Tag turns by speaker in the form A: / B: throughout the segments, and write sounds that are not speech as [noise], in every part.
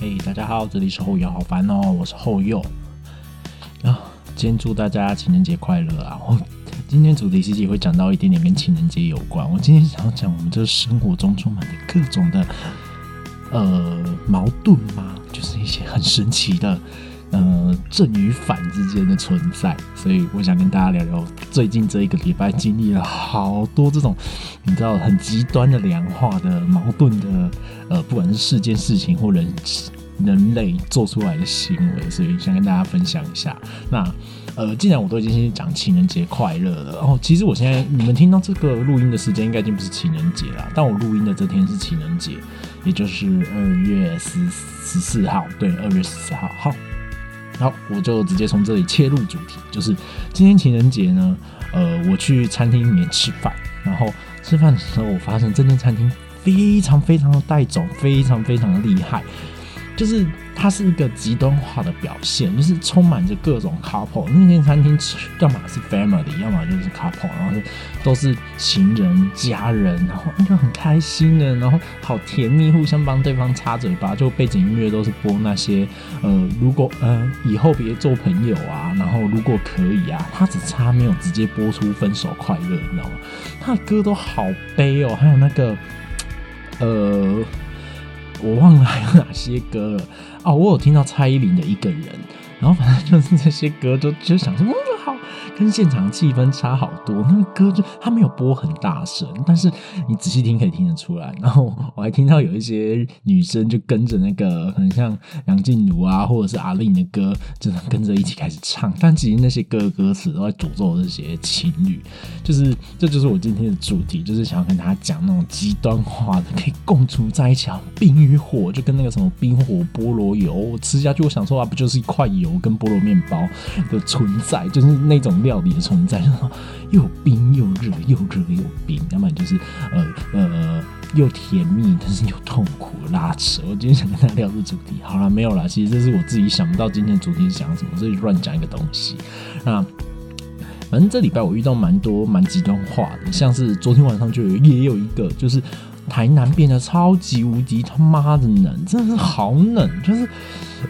A: 嘿，大家好，这里是后友，好烦哦，我是后佑啊。今天祝大家情人节快乐啊！我今天主题其实也会讲到一点点跟情人节有关。我今天想要讲我们这生活中充满的各种的呃矛盾嘛，就是一些很神奇的呃正与反之间的存在。所以我想跟大家聊聊最近这一个礼拜经历了好多这种你知道很极端的两化的矛盾的呃，不管是事件、事情或人。人类做出来的行为，所以想跟大家分享一下。那呃，既然我都已经先讲情人节快乐了，然后其实我现在你们听到这个录音的时间，应该已经不是情人节了。但我录音的这天是情人节，也就是二月十十四号。对，二月十四号。好，好，我就直接从这里切入主题，就是今天情人节呢，呃，我去餐厅里面吃饭，然后吃饭的时候，我发现这间餐厅非常非常的带种，非常非常的厉害。就是它是一个极端化的表现，就是充满着各种 couple。那间餐厅要么是 family，要么就是 couple，然后都是情人、家人，然后就很开心的，然后好甜蜜，互相帮对方擦嘴巴。就背景音乐都是播那些呃，如果呃以后别做朋友啊，然后如果可以啊，他只差没有直接播出分手快乐，你知道吗？他的歌都好悲哦，还有那个呃。我忘了还有哪些歌了哦，我有听到蔡依林的一个人，然后反正就是这些歌，都就想说。好跟现场气氛差好多，那个歌就他没有播很大声，但是你仔细听可以听得出来。然后我还听到有一些女生就跟着那个很像梁静茹啊，或者是阿令的歌，就跟着一起开始唱。但其实那些歌歌词都在诅咒这些情侣。就是这就是我今天的主题，就是想要跟大家讲那种极端化的可以共处在一起啊，冰与火，就跟那个什么冰火菠萝油我吃下去，我想说啊，不就是一块油跟菠萝面包的存在，就是那种。料理的存在，又冰又热，又热又冰，要不然就是呃呃又甜蜜，但是又痛苦拉扯。我今天想跟大家聊这主题，好了没有了？其实这是我自己想不到今天主题是讲什么，所以乱讲一个东西。那反正这礼拜我遇到蛮多蛮极端化的，像是昨天晚上就有也有一个，就是台南变得超级无敌他妈的冷，真的是好冷，就是。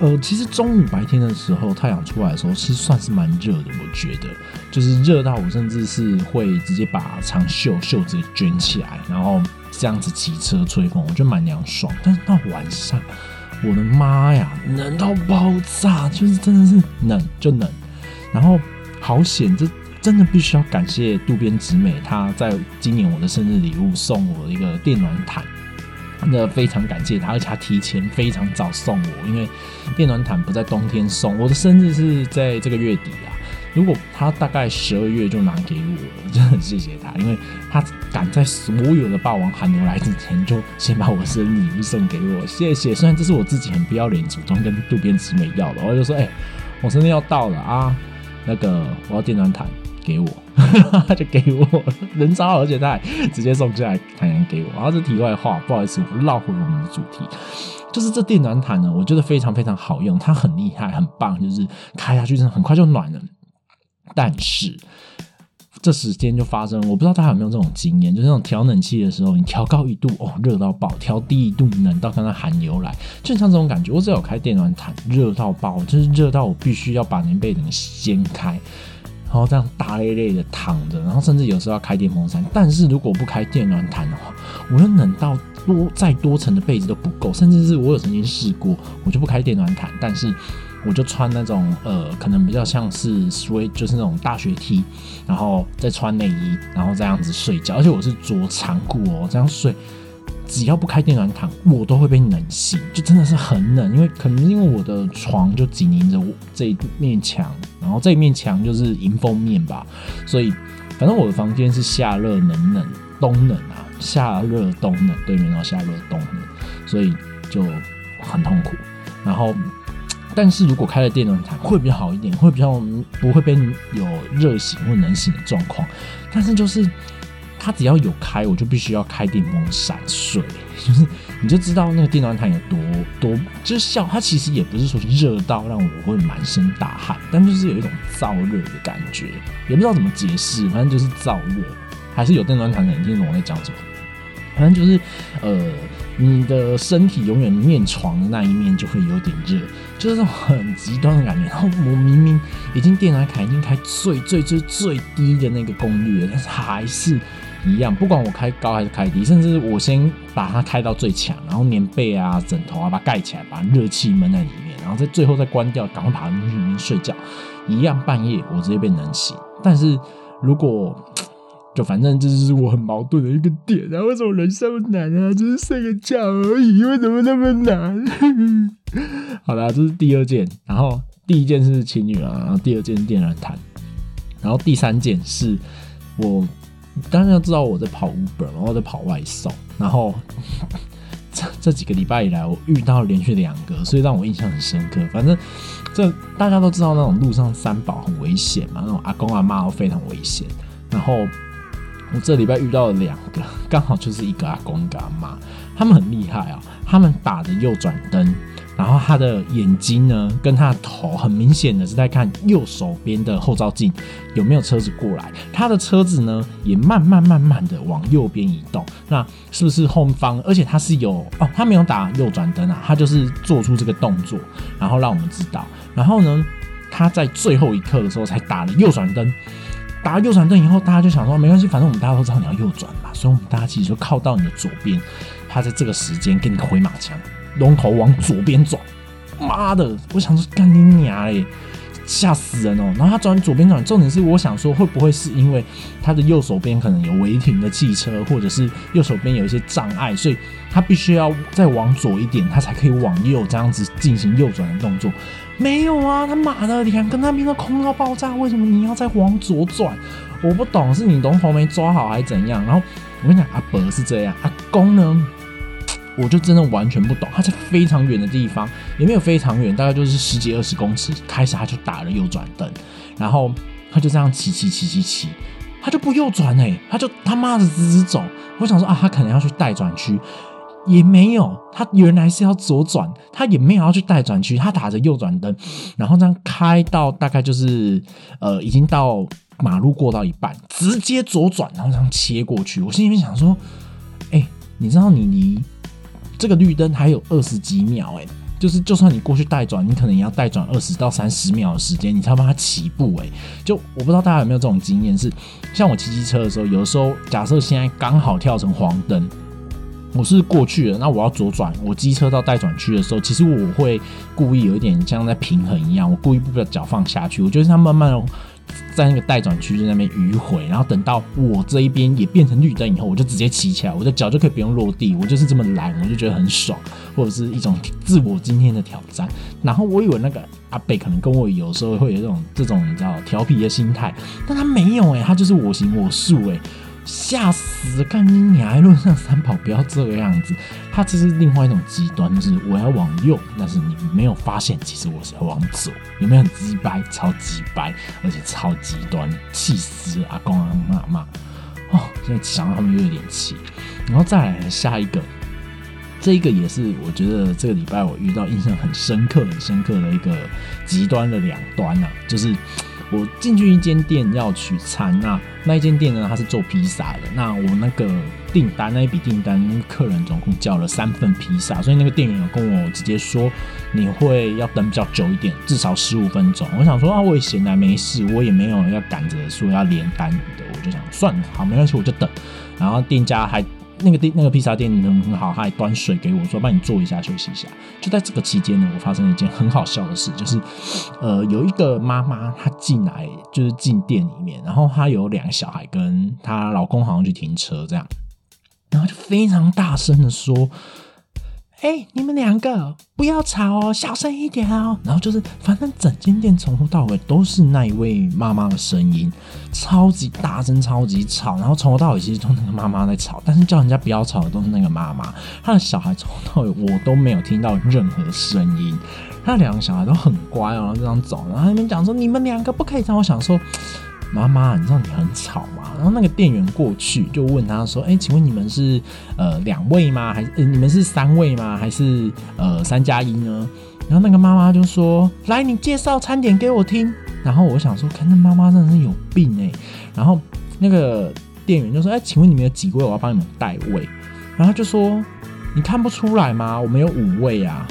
A: 呃，其实中午白天的时候，太阳出来的时候，是算是蛮热的。我觉得，就是热到我甚至是会直接把长袖袖子卷起来，然后这样子骑车吹风，我觉得蛮凉爽。但是到晚上，我的妈呀，冷到爆炸，就是真的是冷就冷。然后好险，这真的必须要感谢渡边直美，她在今年我的生日礼物送我一个电暖毯。真的非常感谢他，而且他提前非常早送我，因为电暖毯不在冬天送，我的生日是在这个月底啊。如果他大概十二月就拿给我，真的很谢谢他，因为他赶在所有的霸王寒流来之前，就先把我生日礼物送给我，谢谢。虽然这是我自己很不要脸主动跟渡边直美要的，我就说，哎，我生日要到了啊，那个我要电暖毯。[laughs] 给我，他就给我人超好，而且他还直接送下来，坦然给我。然后这题外话，不好意思，我绕回我们的主题，就是这电暖毯呢，我觉得非常非常好用，它很厉害，很棒，就是开下去真的很快就暖了。但是 [laughs] 这时间就发生，我不知道大家有没有这种经验，就是那种调冷气的时候，你调高一度哦，热到爆；调低一度，冷到刚刚寒流来，就像这种感觉。我只有开电暖毯，热到爆，就是热到我必须要把棉被能掀开。然后这样大累累的躺着，然后甚至有时候要开电风扇。但是如果不开电暖毯的话，我又冷到多再多层的被子都不够。甚至是我有曾经试过，我就不开电暖毯，但是我就穿那种呃，可能比较像是稍微就是那种大学 T，然后再穿内衣，然后这样子睡觉。而且我是着长裤哦，这样睡。只要不开电暖毯，我都会被冷醒，就真的是很冷。因为可能因为我的床就紧邻着这一面墙，然后这一面墙就是迎风面吧，所以反正我的房间是夏热冷冷冬冷啊，夏热冬冷对面，然后夏热冬冷，所以就很痛苦。然后，但是如果开了电暖毯会比较好一点，会比较不会被有热醒或冷醒的状况。但是就是。它只要有开，我就必须要开电风扇睡，就 [laughs] 是你就知道那个电暖毯有多多，就是笑。它其实也不是说热到让我会满身大汗，但就是有一种燥热的感觉，也不知道怎么解释，反正就是燥热。还是有电暖毯的人听懂我在讲什么？反正就是呃，你的身体永远面床的那一面就会有点热，就是这种很极端的感觉。然后我明明已经电暖毯已经开最最最最低的那个功率了，但是还是。一样，不管我开高还是开低，甚至我先把它开到最强，然后棉被啊、枕头啊把它盖起来，把热气闷在里面，然后在最后再关掉，赶快爬进去里面睡觉。一样半夜我直接被冷醒。但是如果就反正这就是我很矛盾的一个点啊，为什么人这么难啊？只是睡个觉而已，为什么那么难？[laughs] 好啦，这是第二件，然后第一件是情侣啊，然后第二件是电热毯，然后第三件是我。当然要知道我在跑 Uber，然后在跑外送，然后这这几个礼拜以来，我遇到连续两个，所以让我印象很深刻。反正这大家都知道，那种路上三宝很危险嘛，那种阿公阿妈都非常危险。然后我这礼拜遇到了两个，刚好就是一个阿公一个阿妈，他们很厉害啊，他们打着右转灯。然后他的眼睛呢，跟他的头很明显的是在看右手边的后照镜有没有车子过来。他的车子呢，也慢慢慢慢的往右边移动。那是不是后方？而且他是有哦，他没有打右转灯啊，他就是做出这个动作，然后让我们知道。然后呢，他在最后一刻的时候才打了右转灯。打了右转灯以后，大家就想说没关系，反正我们大家都知道你要右转嘛，所以我们大家其实就靠到你的左边。他在这个时间给你个回马枪。龙头往左边转，妈的！我想说干你娘嘞，吓死人哦！然后他转左边转，重点是我想说会不会是因为他的右手边可能有违停的汽车，或者是右手边有一些障碍，所以他必须要再往左一点，他才可以往右这样子进行右转的动作。没有啊，他妈的两个那边都空到爆炸，为什么你要再往左转？我不懂，是你龙头没抓好还是怎样？然后我跟你讲，阿伯是这样，阿公呢？我就真的完全不懂，他在非常远的地方，也没有非常远，大概就是十几二十公尺，开始他就打了右转灯，然后他就这样骑骑骑骑骑，他就不右转哎，他就他妈的直直走。我想说啊，他可能要去待转区，也没有，他原来是要左转，他也没有要去待转区，他打着右转灯，然后这样开到大概就是呃，已经到马路过到一半，直接左转，然后这样切过去。我心里面想说，哎，你知道你离。这个绿灯还有二十几秒，哎，就是就算你过去带转，你可能也要带转二十到三十秒的时间，你才帮他起步，哎，就我不知道大家有没有这种经验，是像我骑机车的时候，有的时候假设现在刚好跳成黄灯，我是过去了，那我要左转，我机车到带转区的时候，其实我会故意有一点像在平衡一样，我故意不把脚放下去，我觉得它慢慢。在那个待转区在那边迂回，然后等到我这一边也变成绿灯以后，我就直接骑起来，我的脚就可以不用落地，我就是这么懒，我就觉得很爽，或者是一种自我今天的挑战。然后我以为那个阿北可能跟我有时候会有这种这种你知道调皮的心态，但他没有哎，他就是我行我素哎。吓死！干你你还路上三跑，不要这个样子。他这是另外一种极端，就是我要往右，但是你没有发现，其实我是要往左。有没有很鸡掰？超级掰，而且超极端，气死阿公阿妈妈。哦，现在想到他们又有点气。然后再来下一个，这一个也是我觉得这个礼拜我遇到印象很深刻、很深刻的一个极端的两端啊，就是。我进去一间店要取餐，那那一间店呢，它是做披萨的。那我那个订单那一笔订单，客人总共叫了三份披萨，所以那个店员有跟我直接说，你会要等比较久一点，至少十五分钟。我想说啊，我也闲来没事，我也没有要赶着说要连单的，我就想算了，好，没关系，我就等。然后店家还。那个店那个披萨店人很好，他还端水给我，说帮你坐一下休息一下。就在这个期间呢，我发生了一件很好笑的事，就是，呃，有一个妈妈她进来就是进店里面，然后她有两个小孩跟她老公好像去停车这样，然后就非常大声的说。哎，你们两个不要吵哦，小声一点哦。然后就是，反正整间店从头到尾都是那一位妈妈的声音，超级大声，超级吵。然后从头到尾其实都那个妈妈在吵，但是叫人家不要吵的都是那个妈妈。她的小孩从头到尾我都没有听到任何声音，他两个小孩都很乖哦，然后这样走。然后那边讲说，你们两个不可以这样。我想说。妈妈，你知道你很吵吗？然后那个店员过去就问他说：“哎，请问你们是呃两位吗？还是你们是三位吗？还是呃三加一呢？”然后那个妈妈就说：“来，你介绍餐点给我听。”然后我想说，看那妈妈真的是有病哎。然后那个店员就说：“哎，请问你们有几位？我要帮你们代位。”然后就说你看不出来吗？我们有五位啊。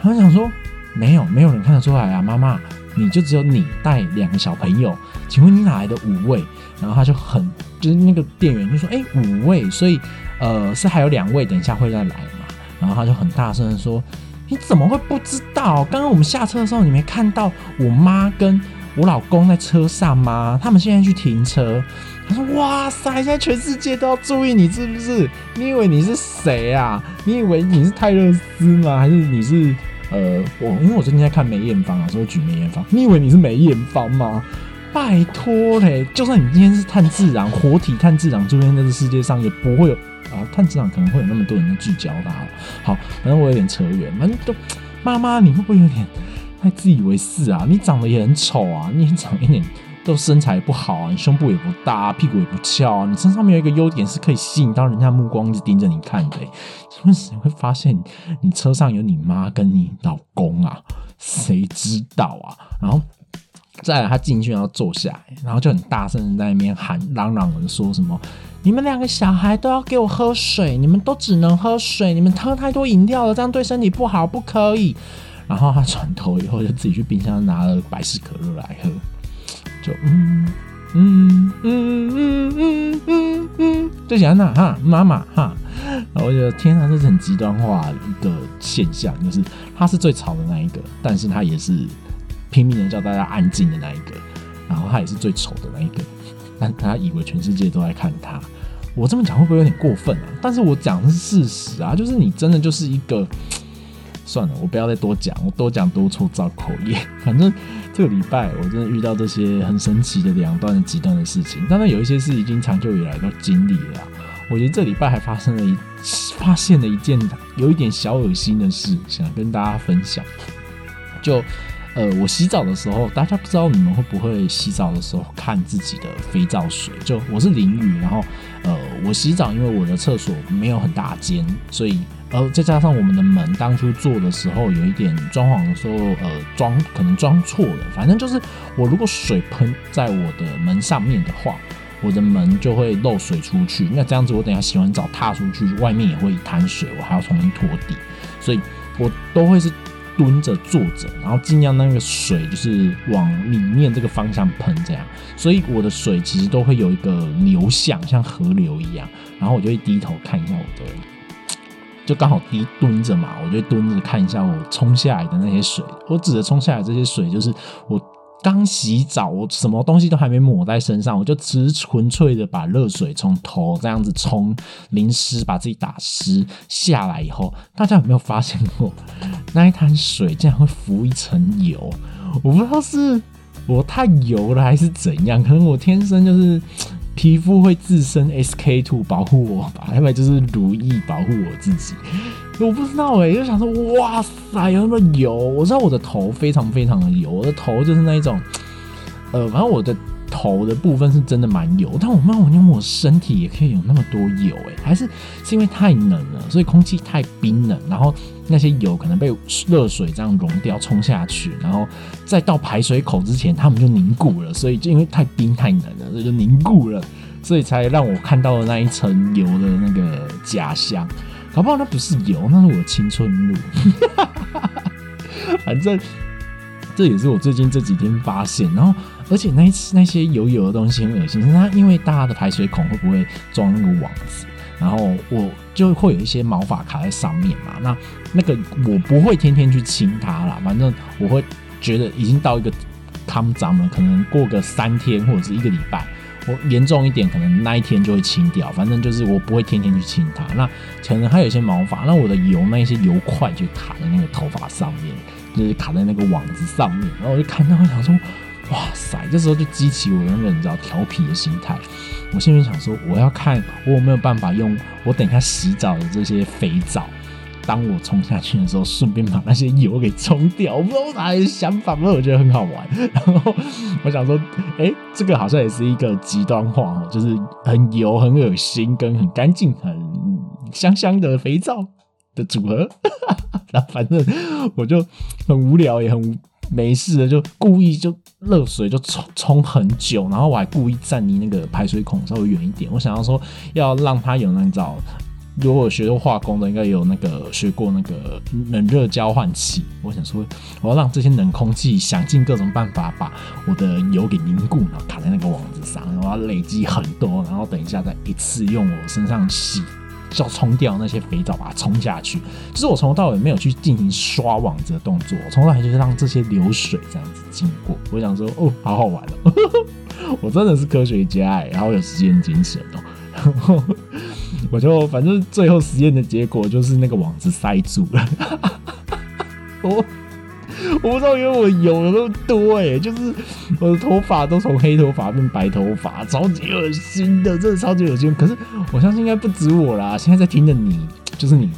A: 他想说没有，没有人看得出来啊，妈妈，你就只有你带两个小朋友，请问你哪来的五位？然后他就很就是那个店员就说，哎，五位，所以呃是还有两位，等一下会再来嘛。然后他就很大声的说，你怎么会不知道？刚刚我们下车的时候，你没看到我妈跟我老公在车上吗？他们现在去停车。他说：“哇塞，现在全世界都要注意你，是不是？你以为你是谁啊？你以为你是泰勒斯吗？还是你是呃，我？因为我最近在看梅艳芳啊，所以我举梅艳芳。你以为你是梅艳芳吗？拜托嘞！就算你今天是碳自然活体碳自然出现在这世界上，也不会有啊，碳自然可能会有那么多人聚焦它。好，反正我有点扯远，反正都妈妈，你会不会有点太自以为是啊？你长得也很丑啊，你长一点。”都身材不好啊，你胸部也不大，屁股也不翘啊，你身上没有一个优点是可以吸引到人家目光，一直盯着你看的。是不是会发现你车上有你妈跟你老公啊？谁知道啊？然后再来，他进去然后坐下来，然后就很大声的在那边喊嚷嚷的说什么：“你们两个小孩都要给我喝水，你们都只能喝水，你们喝太多饮料了，这样对身体不好，不可以。”然后他转头以后就自己去冰箱拿了百事可乐来喝。就嗯嗯嗯嗯嗯嗯嗯，最喜欢哪哈妈妈哈，然后我觉得天啊，这是很极端化的一个现象，就是他是最吵的那一个，但是他也是拼命的叫大家安静的那一个，然后他也是最丑的那一个，但他以为全世界都在看他。我这么讲会不会有点过分啊？但是我讲的是事实啊，就是你真的就是一个。算了，我不要再多讲，我多讲多错造口业。反正这个礼拜我真的遇到这些很神奇的两段极端的事情，当然有一些是已经长久以来都经历了。我觉得这礼拜还发生了一发现了一件有一点小恶心的事，想跟大家分享。就呃，我洗澡的时候，大家不知道你们会不会洗澡的时候看自己的肥皂水？就我是淋浴，然后呃，我洗澡，因为我的厕所没有很大间，所以。呃，再加上我们的门当初做的时候有一点装潢的时候，呃，装可能装错了。反正就是我如果水喷在我的门上面的话，我的门就会漏水出去。那这样子，我等下洗完澡踏出去，外面也会一滩水，我还要重新拖地。所以我都会是蹲着坐着，然后尽量那个水就是往里面这个方向喷，这样。所以我的水其实都会有一个流向，像河流一样。然后我就会低头看一下我的。就刚好低蹲着嘛，我就蹲着看一下我冲下来的那些水。我指着冲下来这些水，就是我刚洗澡，我什么东西都还没抹在身上，我就只纯粹的把热水从头这样子冲淋湿，把自己打湿下来以后，大家有没有发现过那一滩水竟然会浮一层油？我不知道是我太油了还是怎样，可能我天生就是。皮肤会自身 SK two 保护我吧，要不然就是如意保护我自己。我不知道哎，就想说，哇塞，有那么油！我知道我的头非常非常的油，我的头就是那一种，呃，反正我的。头的部分是真的蛮油，但我妈我因为我身体也可以有那么多油哎，还是是因为太冷了，所以空气太冰冷，然后那些油可能被热水这样融掉冲下去，然后再到排水口之前，它们就凝固了，所以就因为太冰太冷了，所以就凝固了，所以才让我看到了那一层油的那个假象。搞不好那不是油，那是我的青春露。[laughs] 反正这也是我最近这几天发现，然后。而且那那些油油的东西很恶心，是它因为大家的排水孔会不会装那个网子，然后我就会有一些毛发卡在上面嘛。那那个我不会天天去清它啦，反正我会觉得已经到一个汤脏了，可能过个三天或者是一个礼拜，我严重一点可能那一天就会清掉。反正就是我不会天天去清它。那可能还有些毛发，那我的油那些油块就卡在那个头发上面，就是卡在那个网子上面，然后我就看到我想说。哇塞！这时候就激起我那个你知道调皮的心态。我心里想说，我要看我有没有办法用我等一下洗澡的这些肥皂，当我冲下去的时候，顺便把那些油给冲掉。我不知道我哪来的想法，不过我觉得很好玩。然后我想说，哎，这个好像也是一个极端化哦，就是很油、很恶心、跟很干净、很香香的肥皂的组合。[laughs] 那反正我就很无聊，也很。没事的，就故意就热水就冲冲很久，然后我还故意站离那个排水孔稍微远一点，我想要说要让它有那种如果学过化工的，应该有那个学过那个冷热交换器。我想说，我要让这些冷空气想尽各种办法把我的油给凝固，然后卡在那个网子上，然后累积很多，然后等一下再一次用我身上洗。要冲掉那些肥皂，把它冲下去。就是我从头到尾没有去进行刷网子的动作，从头到尾就是让这些流水这样子经过。我想说，哦，好好玩哦，[laughs] 我真的是科学家，然后有实验精神哦。我就反正最后实验的结果就是那个网子塞住了。我。我不知道，因为我油有那么多哎，就是我的头发都从黑头发变白头发，超级恶心的，真的超级恶心。可是我相信应该不止我啦，现在在听的你，就是你，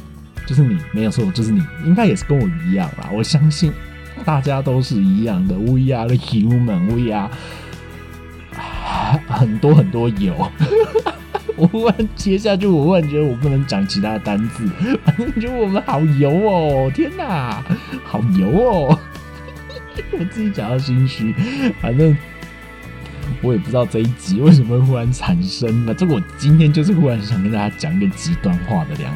A: 就是你，没有错，就是你，应该也是跟我一样啦。我相信大家都是一样的，We are the human，We are 很多很多油。我忽然接下去，我忽然觉得我不能讲其他的单字，[laughs] 反正觉得我们好油哦！天哪，好油哦！[laughs] 我自己讲到心虚，反正我也不知道这一集为什么会忽然产生了。这个我今天就是忽然想跟大家讲一个极端化的两。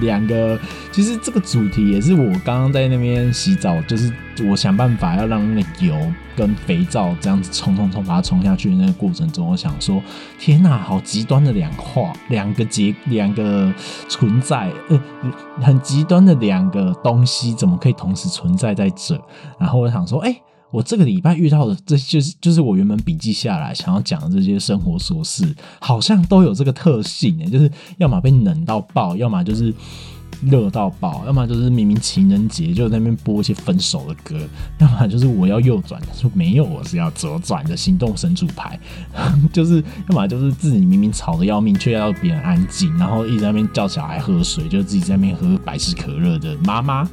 A: 两个，其实这个主题也是我刚刚在那边洗澡，就是我想办法要让那个油跟肥皂这样子冲冲冲把它冲下去的那个过程中，我想说，天哪，好极端的两化，两个结，两个存在，呃，很极端的两个东西，怎么可以同时存在在这？然后我想说，哎。我这个礼拜遇到的，这就是就是我原本笔记下来想要讲的这些生活琐事，好像都有这个特性诶，就是要么被冷到爆，要么就是。热到爆，要么就是明明情人节就在那边播一些分手的歌，要么就是我要右转，他说没有，我是要左转的行动神主牌，[laughs] 就是要么就是自己明明吵得要命，却要别人安静，然后一直在那边叫小孩喝水，就自己在那边喝百事可乐的妈妈，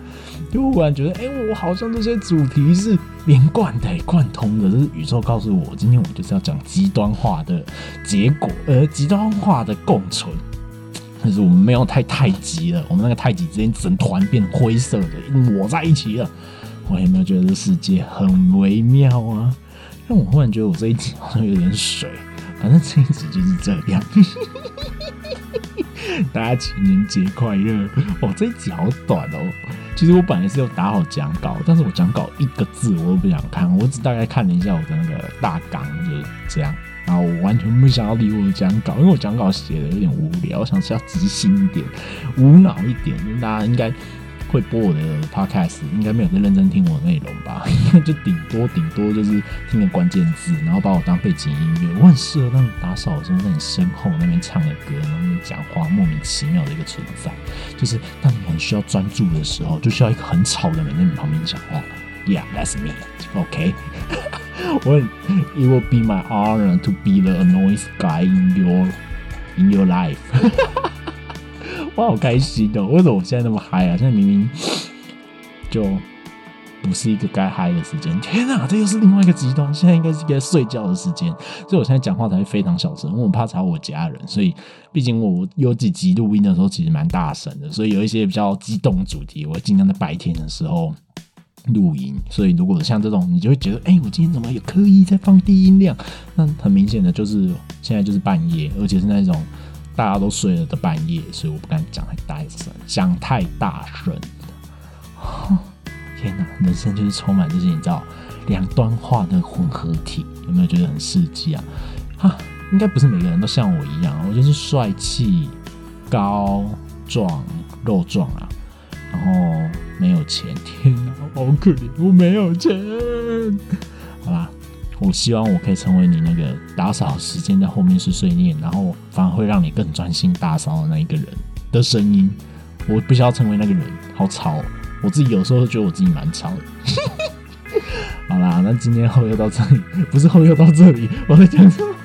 A: 就忽然觉得，哎，我好像这些主题是连贯的、贯通的，就是宇宙告诉我，今天我就是要讲极端化的结果，呃，极端化的共存。但是我们没有太太极了，我们那个太极之间整团变灰色的抹在一起了。我有没有觉得这世界很微妙啊？但我忽然觉得我这一集好像有点水，反正这一集就是这样。[laughs] 大家情人节快乐！哦，这一集好短哦。其实我本来是要打好讲稿，但是我讲稿一个字我都不想看，我只大概看了一下我的那个大纲，就是这样。然后我完全不想要理我的讲稿，因为我讲稿写的有点无聊，我想是要即兴一点、无脑一点。大家应该会播我的 podcast，应该没有在认真听我的内容吧？[laughs] 就顶多顶多就是听个关键字，然后把我当背景音乐。我很适合让你打扫的时候在你身后那边唱的歌，然后那边讲话，莫名其妙的一个存在。就是当你很需要专注的时候，就需要一个很吵的人在你旁边讲话。Yeah, that's me. OK. [laughs] 我 It will be my honor to be the annoying guy in your in your life。[laughs] 我好开心的，为什么我现在那么嗨啊？现在明明就不是一个该嗨的时间。[laughs] 天哪，这又是另外一个极端。现在应该是该睡觉的时间，所以我现在讲话才会非常小声，因为我怕吵我家人。所以，毕竟我有几集录音的时候其实蛮大声的，所以有一些比较激动主题，我尽量在白天的时候。录音，所以如果像这种，你就会觉得，哎，我今天怎么有刻意在放低音量？那很明显的就是现在就是半夜，而且是那种大家都睡了的半夜，所以我不敢讲太大声，讲太大声。天哪，人生就是充满这些你知道两端化的混合体，有没有觉得很刺激啊？哈，应该不是每个人都像我一样，我就是帅气、高壮、肉壮啊。然后没有钱，天哪，好可怜！我没有钱。我希望我可以成为你那个打扫时间在后面是碎念，然后反而会让你更专心打扫的那一个人的声音。我不需要成为那个人，好吵！我自己有时候觉得我自己蛮吵的。[laughs] 好啦，那今天后又到这里，不是后又到这里，我在讲什么？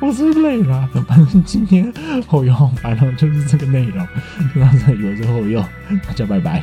A: 我是累了，反正今天后又反正，就是这个内容就到这里，我是后又，大家拜拜。